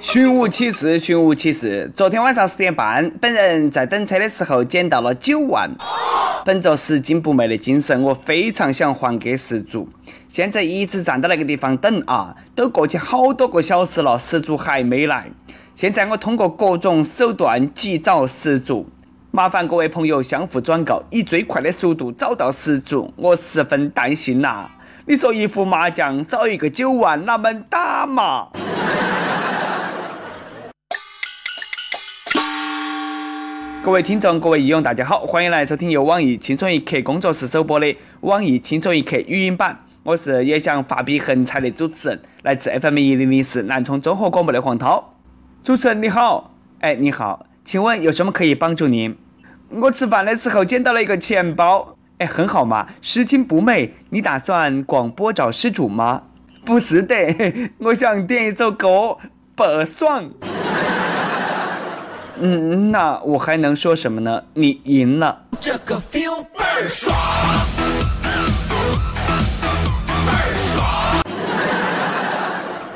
寻物启事，寻物启事。昨天晚上十点半，本人在等车的时候捡到了九万。本着拾金不昧的精神，我非常想还给失主。现在一直站到那个地方等啊，都过去好多个小时了，失主还没来。现在我通过各种手段急找失主，麻烦各位朋友相互转告，以最快的速度找到失主。我十分担心呐。你说一副麻将少一个九万，哪门打嘛？各位听众，各位益友，大家好，欢迎来收听由网易轻松一刻工作室首播的网易轻松一刻语音版。我是也想发笔横财的主持人，来自 FM 一零零四南充综合广播的黄涛。主持人你好，哎你好，请问有什么可以帮助您？我吃饭的时候捡到了一个钱包，哎很好嘛，拾金不昧。你打算广播找失主吗？不是的，我想点一首歌，不爽。嗯，那我还能说什么呢？你赢了。这个 feel 倍儿爽，倍儿爽。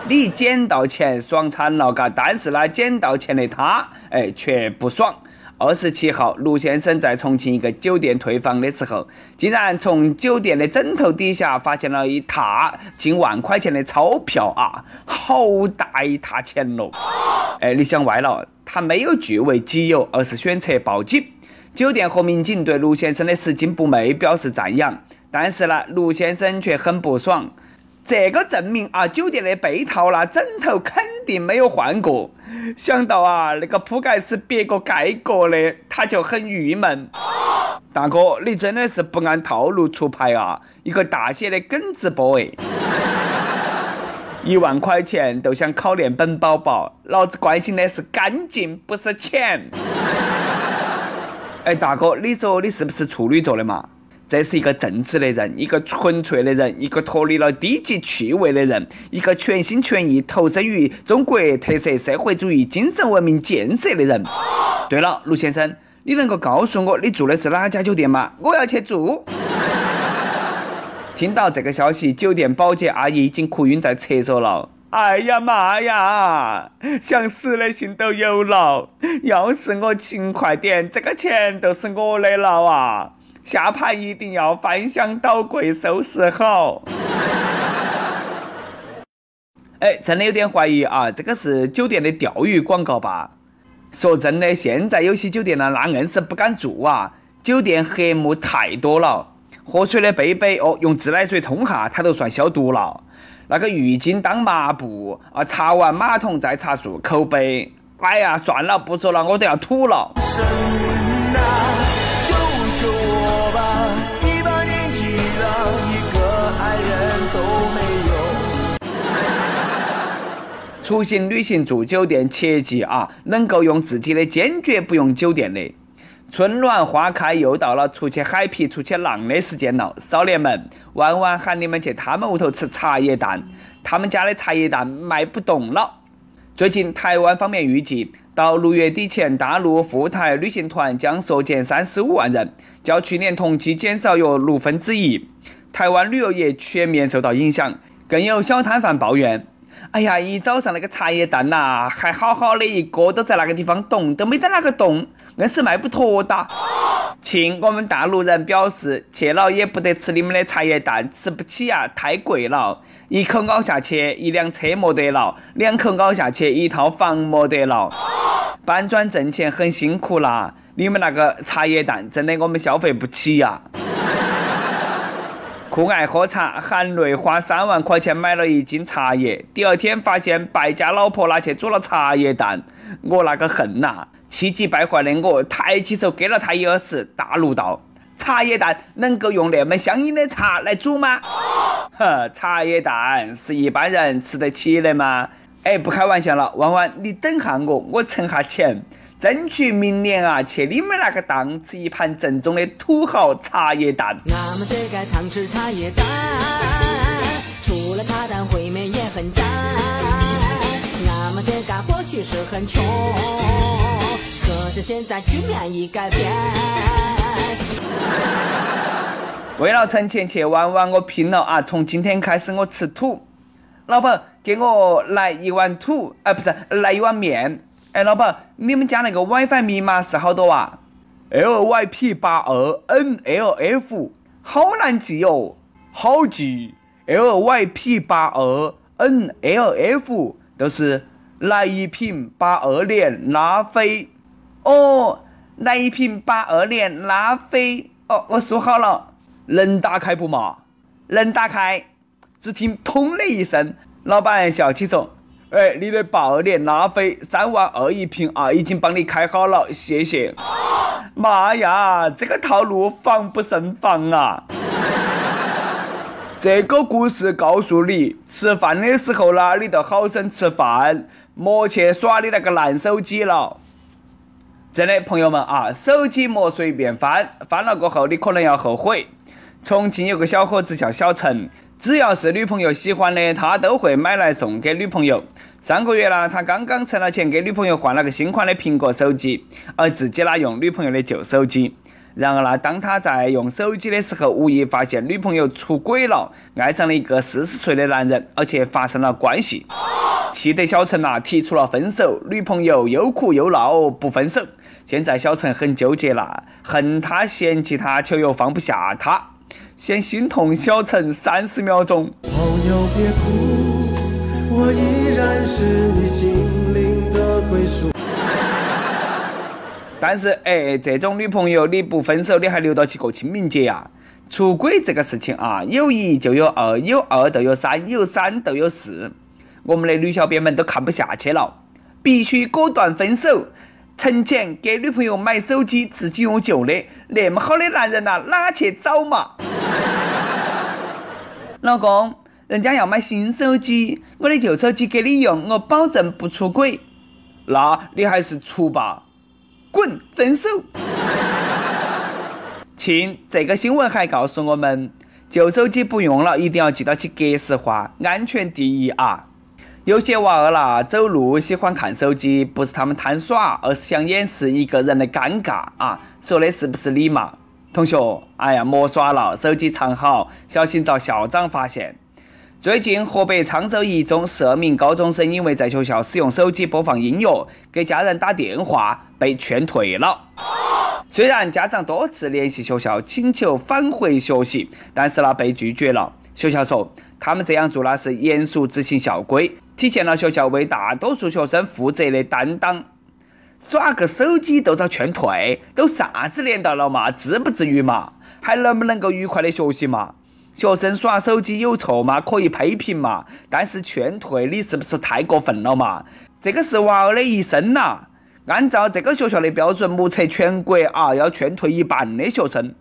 你捡到钱爽惨了嘎，但是呢，捡到钱的他，哎，却不爽。二十七号，卢先生在重庆一个酒店退房的时候，竟然从酒店的枕头底下发现了一沓近万块钱的钞票啊，好大一沓钱喽！哎，你想歪了，他没有据为己有，而是选择报警。酒店和民警对卢先生的拾金不昧表示赞扬，但是呢，卢先生却很不爽。这个证明啊，酒店的被套啦、枕头肯定没有换过。想到啊，那个铺盖是别个盖过的，他就很郁闷。大哥，你真的是不按套路出牌啊！一个大写的耿直 boy，一万块钱都想考验本宝宝，老子关心的是干净，不是钱。哎，大哥，你说你是不是处女座的嘛？这是一个正直的人，一个纯粹的人，一个脱离了低级趣味的人，一个全心全意投身于中国特色社会主义精神文明建设的人。对了，卢先生，你能够告诉我你住的是哪家酒店吗？我要去住。听到这个消息，酒店保洁阿姨已经哭晕在厕所了。哎呀妈呀，想死的心都有了。要是我勤快点，这个钱都是我的了啊。下盘一定要翻箱倒柜收拾好。哎，真的有点怀疑啊，这个是酒店的钓鱼广告吧？说真的，现在有些酒店呢，那硬是不敢住啊。酒店黑幕太多了，喝水的杯杯哦，用自来水冲下，它都算消毒了。那个浴巾当抹布啊，擦完马桶再擦漱口杯。哎呀，算了，不说了，我都要吐了。出行旅行住酒店，切记啊，能够用自己的坚决不用酒店的。春暖花开，又到了出去海皮、出去浪的时间了。少年们，弯弯喊你们去他们屋头吃茶叶蛋，他们家的茶叶蛋卖不动了。最近，台湾方面预计到六月底前，大陆赴台旅行团将缩减三十五万人，较去年同期减少约六分之一。台湾旅游业全面受到影响，更有小摊贩抱怨。哎呀，一早上那个茶叶蛋呐，还好好的，一个都在那个地方动，都没在那个动，硬是卖不脱的。亲，我们大陆人表示，去了也不得吃你们的茶叶蛋，吃不起呀，太贵了。一口咬下去，一辆车没得了；两口咬下去，一套房没得了。搬砖挣钱很辛苦啦，你们那个茶叶蛋真的我们消费不起呀。酷爱喝茶，含泪花三万块钱买了一斤茶叶，第二天发现败家老婆拿去煮了茶叶蛋，我那个恨呐！气急败坏的我抬起手给了他一耳屎，大怒道：“茶叶蛋能够用那么香饮的茶来煮吗？呵，茶叶蛋是一般人吃得起的吗？哎，不开玩笑了，弯弯，你等下我，我存下钱。”争取明年啊，去你们那个档吃一盘正宗的土豪茶叶蛋。俺们这该常吃茶叶蛋，除了茶蛋烩面也很赞。俺们这个过去是很穷，可是现在局面已改变。为了存钱去玩玩，我拼了啊！从今天开始我吃土。老婆，给我来一碗土，哎，不是，来一碗面。哎，老板，你们家那个 WiFi 密码是好多啊？LYP 八二 NLF，好难记哦，好记。LYP 八二 NLF 都是来一瓶八二年拉菲。哦，来一瓶八二年拉菲。哦，我输好了，能打开不嘛？能打开。只听“砰”的一声，老板笑起说：“哎，你的八二年拉菲三万二一瓶啊，已经帮你开好了，谢谢。”妈呀，这个套路防不胜防啊！这个故事告诉你，吃饭的时候呢，你就好生吃饭，莫去耍你那个烂手机了。真的，朋友们啊，手机莫随便翻，翻了过后你可能要后悔。重庆有个小伙子叫小陈，只要是女朋友喜欢的，他都会买来送给女朋友。上个月呢，他刚刚存了钱给女朋友换了个新款的苹果手机，而自己呢用女朋友的旧手机。然而呢，当他在用手机的时候，无意发现女朋友出轨了，爱上了一个四十岁的男人，而且发生了关系。气得小陈呐提出了分手，女朋友又哭又闹不分手。现在小陈很纠结了，恨他嫌弃他，却又放不下他。先心痛小陈三十秒钟。朋友别哭，我依然是你心灵的归属。但是哎，这种女朋友你不分手，你还留到去过清明节呀？出轨这个事情啊，有一就有二，有二就有三，有三就有四。我们的女小编们都看不下去了，必须果断分手。存钱给女朋友买手机，自己用旧的，那么好的男人呐，哪去找嘛？老公，人家要买新手机，我的旧手机给你用，我保证不出轨。那你还是出吧，滚，分手。亲，这个新闻还告诉我们，旧手机不用了，一定要记到起格式化，安全第一啊。有些娃儿啦，走路喜欢看手机，不是他们贪耍，而是想掩饰一个人的尴尬啊！说的是不是你嘛？同学，哎呀，莫耍了，手机藏好，小心遭校长发现。最近，河北沧州一中十二名高中生因为在学校使用手机播放音乐、给家人打电话，被劝退了。虽然家长多次联系学校请求返回学习，但是呢，被拒绝了。学校说，他们这样做呢是严肃执行校规。体现了学校为大多数学生负责的担当。耍个手机都遭劝退，都啥子年代了嘛？至不至于嘛？还能不能够愉快的学习嘛？学生耍手机有错吗？可以批评嘛？但是劝退你是不是太过分了嘛？这个是娃儿的一生呐！按照这个学校的标准，目测全国啊要劝退一半的学生。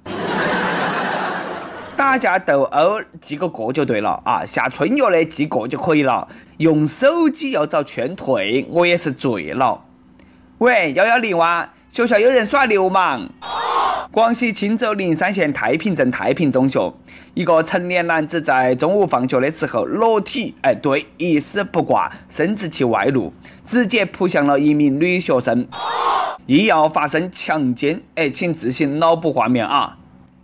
打架斗殴记个过就对了啊，下春药的记过就可以了。用手机要遭劝退，我也是醉了。喂，幺幺零哇，学校有人耍流氓。广西钦州灵山县太平镇太平中学，一个成年男子在中午放学的时候裸体，哎，对，一丝不挂，生殖器外露，直接扑向了一名女学生，意要发生强奸。哎，请自行脑补画面啊。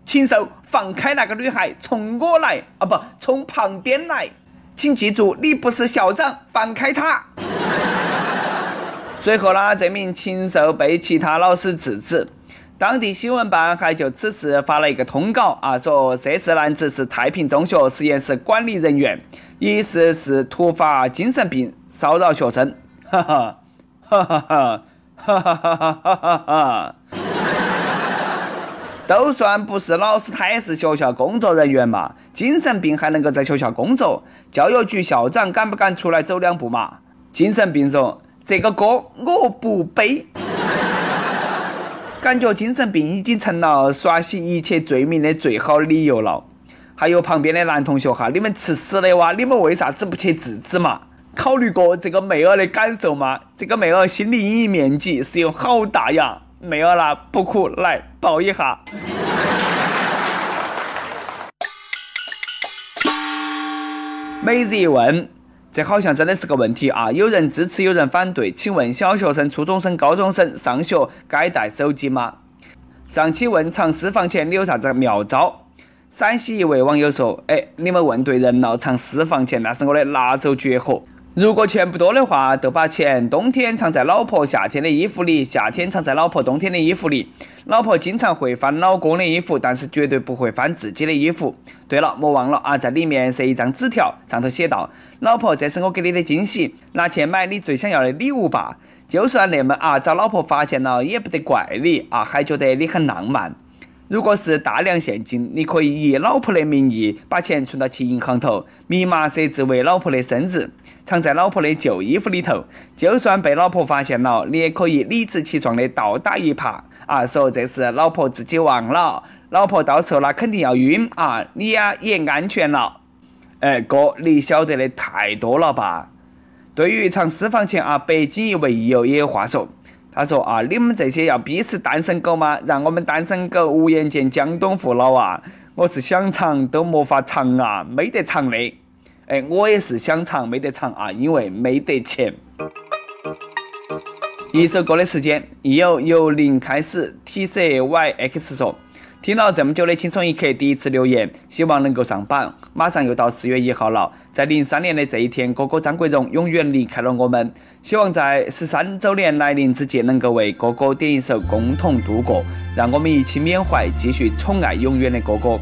禽兽，放开那个女孩，冲我来啊！不，冲旁边来。请记住，你不是校长，放开她。随后呢，这名禽兽被其他老师制止。当地新闻办还就此事发了一个通稿啊，说涉事男子是太平中学实验室管理人员，疑似是突发精神病骚扰学生。哈哈哈，哈哈哈，哈哈哈哈哈哈哈。都算不是老师，他也是学校工作人员嘛。精神病还能够在学校工作，教育局校长敢不敢出来走两步嘛？精神病说：“这个锅我不背。”感觉精神病已经成了刷洗一切罪名的最好理由了。还有旁边的男同学哈，你们吃屎的哇！你们为啥子不去制止嘛？考虑过这个妹儿的感受吗？这个妹儿心理阴影面积是有好大呀！没有啦，不哭，来抱一下。每日一问，这好像真的是个问题啊！有人支持，有人反对。请问小学生、初中生、高中生上学该带手机吗？上期问藏私房钱，你有啥子妙招？陕西一位网友说：“哎，你们问对人了，藏私房钱那是我的拿手绝活。如果钱不多的话，就把钱冬天藏在老婆夏天的衣服里，夏天藏在老婆冬天的衣服里。老婆经常会翻老公的衣服，但是绝对不会翻自己的衣服。对了，莫忘了啊，在里面塞一张纸条，上头写道：老婆，这是我给你的惊喜，拿去买你最想要的礼物吧。就算那么啊，遭老婆发现了也不得怪你啊，还觉得你很浪漫。”如果是大量现金，你可以以老婆的名义把钱存到其银行头，密码设置为老婆的生日，藏在老婆的旧衣服里头。就算被老婆发现了，你也可以理直气壮的倒打一耙啊，说这是老婆自己忘了，老婆到时候那肯定要晕啊，你呀也安全了。哎，哥，你晓得的太多了吧？对于藏私房钱啊，北京一位益友也有话说。他说啊，你们这些要逼死单身狗吗？让我们单身狗无颜见江东父老啊！我是想藏都没法藏啊，没得藏的。哎，我也是想藏没得藏啊，因为没得钱。一首歌的时间，由由零开始，T C Y X 说。听了这么久的轻松一刻，第一次留言，希望能够上榜。马上又到四月一号了，在零三年的这一天，哥哥张国荣永远离开了我们。希望在十三周年来临之际，能够为哥哥点一首《共同度过》，让我们一起缅怀，继续宠爱永远的哥哥。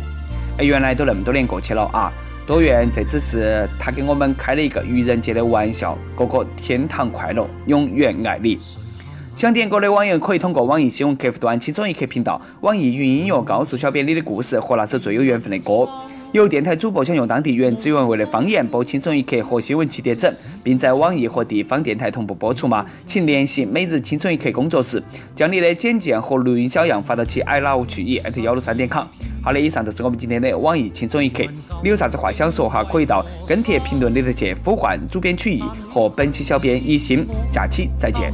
哎，原来都那么多年过去了啊！多愿这只是他给我们开了一个愚人节的玩笑。哥哥，天堂快乐，永远爱你。想点歌的网友可以通过网易新闻客户端“轻松一刻”频道、网易云音乐告诉小编你的故事和那首最有缘分的歌。有电台主播想用当地原汁原味的方言播《轻松一刻》和新闻七点整，并在网易和地方电台同步播出吗？请联系每日轻松一刻工作室，将你的简介和录音小样发到其 i love 曲艺幺六三点 com。好的，以上就是我们今天的网易轻松一刻。你有啥子话想说哈？可以到跟帖评论里头去呼唤主编曲艺和本期小编一心。下期再见。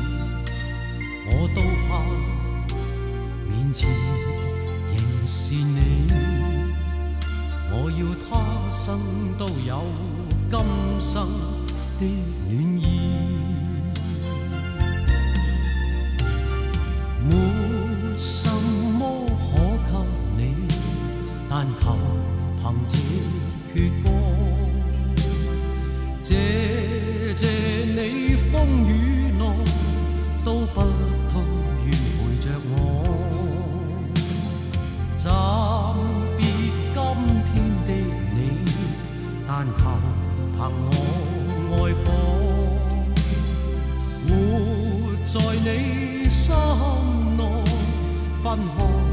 我都怕面前仍是你，我要他生都有今生的暖意。心内分开。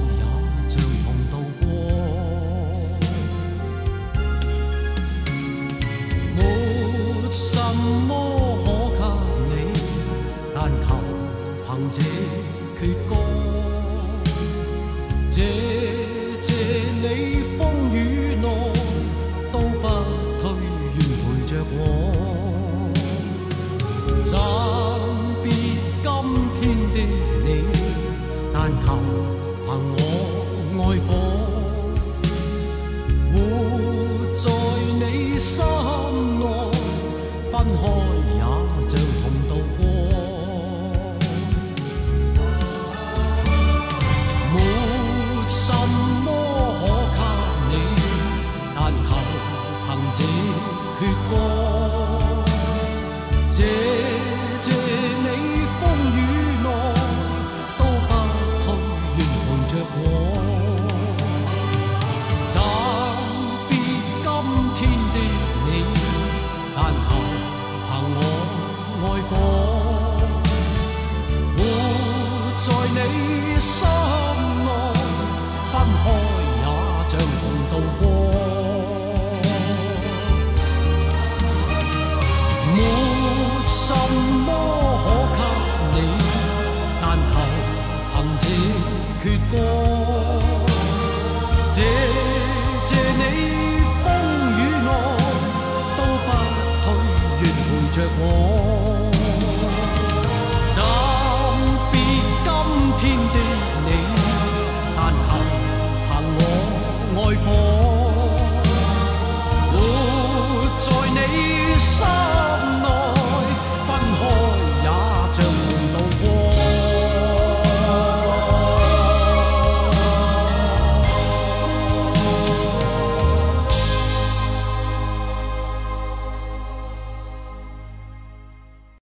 在你心内分开也像同渡过，